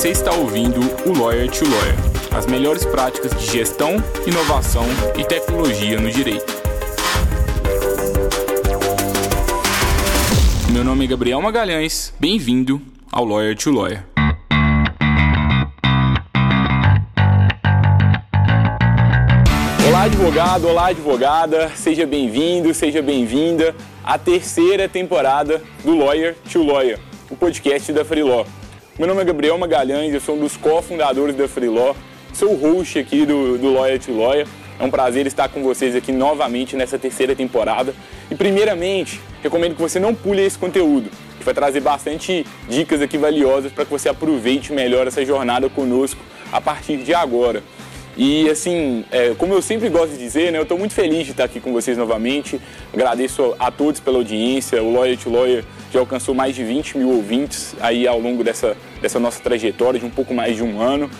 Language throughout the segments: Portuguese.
Você está ouvindo o Lawyer to Lawyer, as melhores práticas de gestão, inovação e tecnologia no direito. Meu nome é Gabriel Magalhães, bem-vindo ao Lawyer to Lawyer. Olá, advogado, olá, advogada, seja bem-vindo, seja bem-vinda à terceira temporada do Lawyer to Lawyer, o podcast da Freeló. Meu nome é Gabriel Magalhães, eu sou um dos cofundadores da Freeló, sou o host aqui do, do Lawyer to Lawyer. É um prazer estar com vocês aqui novamente nessa terceira temporada. E primeiramente, recomendo que você não pule esse conteúdo, que vai trazer bastante dicas aqui valiosas para que você aproveite melhor essa jornada conosco a partir de agora. E assim, é, como eu sempre gosto de dizer, né, eu estou muito feliz de estar aqui com vocês novamente. Agradeço a todos pela audiência. O Lawyer to Lawyer já alcançou mais de 20 mil ouvintes aí ao longo dessa, dessa nossa trajetória de um pouco mais de um ano.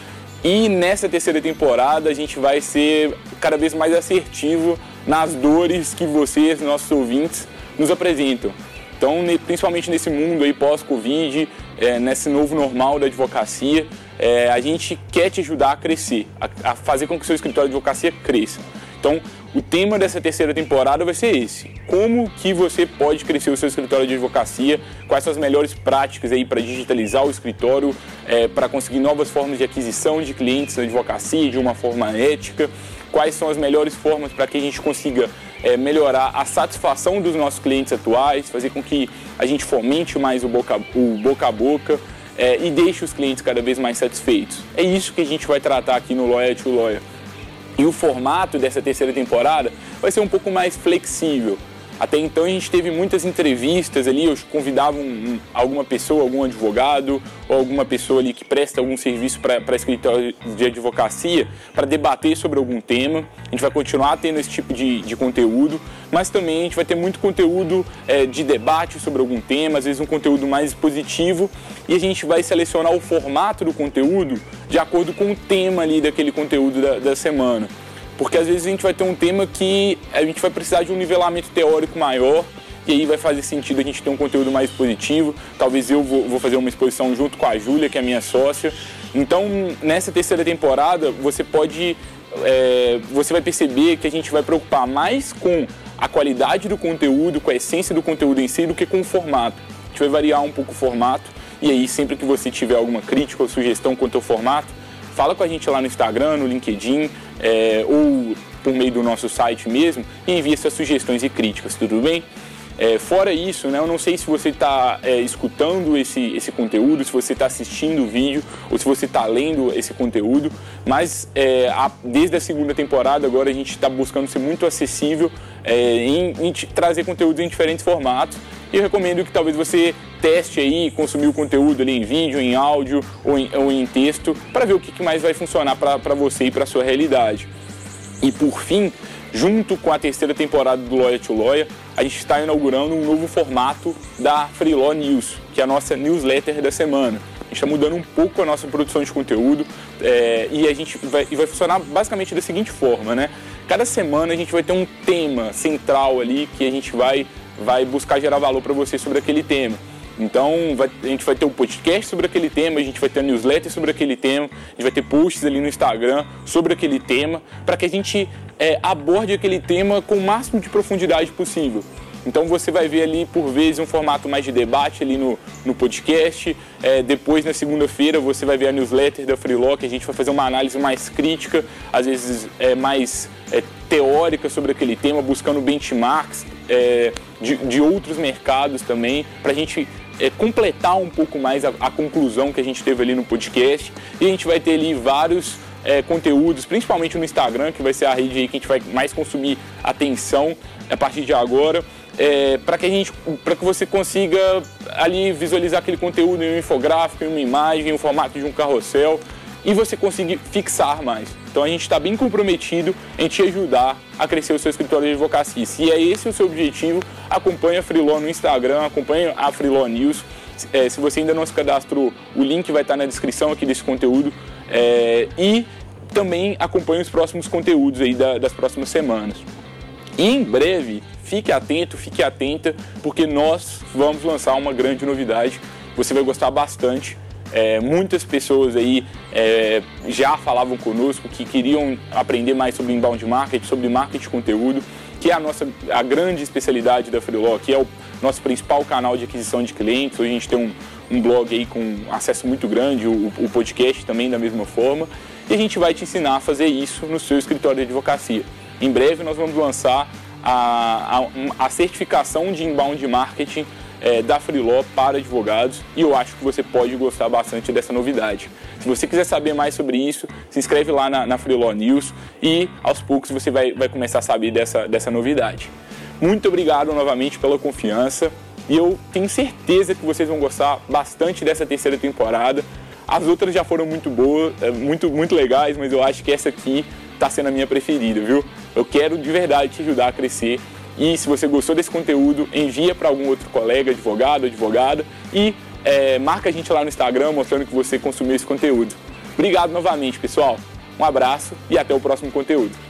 E nessa terceira temporada a gente vai ser cada vez mais assertivo nas dores que vocês, nossos ouvintes, nos apresentam. Então, principalmente nesse mundo aí pós-Covid, é, nesse novo normal da advocacia, é, a gente quer te ajudar a crescer, a, a fazer com que o seu escritório de advocacia cresça. Então, o tema dessa terceira temporada vai ser esse: como que você pode crescer o seu escritório de advocacia? Quais são as melhores práticas aí para digitalizar o escritório, é, para conseguir novas formas de aquisição de clientes na advocacia de uma forma ética? Quais são as melhores formas para que a gente consiga é, melhorar a satisfação dos nossos clientes atuais, fazer com que a gente fomente mais o boca, o boca a boca? É, e deixe os clientes cada vez mais satisfeitos. É isso que a gente vai tratar aqui no Lawyer to Lawyer. E o formato dessa terceira temporada vai ser um pouco mais flexível. Até então a gente teve muitas entrevistas ali, eu convidava um, um, alguma pessoa, algum advogado ou alguma pessoa ali que presta algum serviço para escritório de advocacia para debater sobre algum tema. A gente vai continuar tendo esse tipo de, de conteúdo, mas também a gente vai ter muito conteúdo é, de debate sobre algum tema, às vezes um conteúdo mais positivo, e a gente vai selecionar o formato do conteúdo de acordo com o tema ali daquele conteúdo da, da semana porque às vezes a gente vai ter um tema que a gente vai precisar de um nivelamento teórico maior e aí vai fazer sentido a gente ter um conteúdo mais positivo. Talvez eu vou, fazer uma exposição junto com a Júlia, que é minha sócia. Então, nessa terceira temporada, você pode. É, você vai perceber que a gente vai preocupar mais com a qualidade do conteúdo, com a essência do conteúdo em si, do que com o formato. A gente vai variar um pouco o formato. E aí, sempre que você tiver alguma crítica ou sugestão quanto ao formato, fala com a gente lá no Instagram, no LinkedIn é, ou por meio do nosso site mesmo e envie suas sugestões e críticas, tudo bem? É, fora isso, né, eu não sei se você está é, escutando esse, esse conteúdo, se você está assistindo o vídeo ou se você está lendo esse conteúdo, mas é, a, desde a segunda temporada agora a gente está buscando ser muito acessível é, em, em trazer conteúdos em diferentes formatos e eu recomendo que talvez você teste aí, consumir o conteúdo ali em vídeo, em áudio ou em, ou em texto, para ver o que, que mais vai funcionar para você e para sua realidade. E por fim, junto com a terceira temporada do Lawyer to Lawyer, a gente está inaugurando um novo formato da Free Law News, que é a nossa newsletter da semana. A gente está mudando um pouco a nossa produção de conteúdo é, e a gente vai, vai funcionar basicamente da seguinte forma, né? Cada semana a gente vai ter um tema central ali que a gente vai vai buscar gerar valor para você sobre aquele tema. Então, vai, a gente vai ter um podcast sobre aquele tema, a gente vai ter newsletter sobre aquele tema, a gente vai ter posts ali no Instagram sobre aquele tema, para que a gente é, aborde aquele tema com o máximo de profundidade possível. Então você vai ver ali por vezes um formato mais de debate ali no, no podcast. É, depois na segunda-feira você vai ver a newsletter da Freeló, que a gente vai fazer uma análise mais crítica, às vezes é, mais é, teórica sobre aquele tema, buscando benchmarks é, de, de outros mercados também, para a gente é, completar um pouco mais a, a, conclusão que a gente teve ali no podcast. E a gente vai ter ali vários é, conteúdos, principalmente no Instagram, que vai ser a rede aí que a gente vai mais consumir atenção a partir de agora é, para que a gente, para que você consiga ali visualizar aquele conteúdo em um infográfico, em uma imagem, em um formato de um carrossel e você conseguir fixar mais. Então a gente está bem comprometido em te ajudar a crescer o seu escritório de advocacia. Se é esse o seu objetivo, acompanhe a Freeló no Instagram, acompanhe a Freeló News. É, se você ainda não se cadastrou, o link vai estar na descrição aqui desse conteúdo. É, e também acompanhe os próximos conteúdos aí da, das próximas semanas. E em breve Fique atento, fique atenta, porque nós vamos lançar uma grande novidade. Você vai gostar bastante. É, muitas pessoas aí é, já falavam conosco que queriam aprender mais sobre inbound marketing, sobre marketing de conteúdo, que é a nossa a grande especialidade da Freeló, que é o nosso principal canal de aquisição de clientes. Hoje a gente tem um, um blog aí com acesso muito grande, o, o podcast também da mesma forma. E a gente vai te ensinar a fazer isso no seu escritório de advocacia. Em breve nós vamos lançar a, a, a certificação de inbound marketing é, da Freeló para advogados e eu acho que você pode gostar bastante dessa novidade. Se você quiser saber mais sobre isso, se inscreve lá na, na Freeló News e aos poucos você vai, vai começar a saber dessa, dessa novidade. Muito obrigado novamente pela confiança e eu tenho certeza que vocês vão gostar bastante dessa terceira temporada. As outras já foram muito boas, é, muito, muito legais, mas eu acho que essa aqui está sendo a minha preferida, viu? Eu quero de verdade te ajudar a crescer e se você gostou desse conteúdo, envia para algum outro colega, advogado, advogada e é, marca a gente lá no Instagram mostrando que você consumiu esse conteúdo. Obrigado novamente, pessoal. Um abraço e até o próximo conteúdo.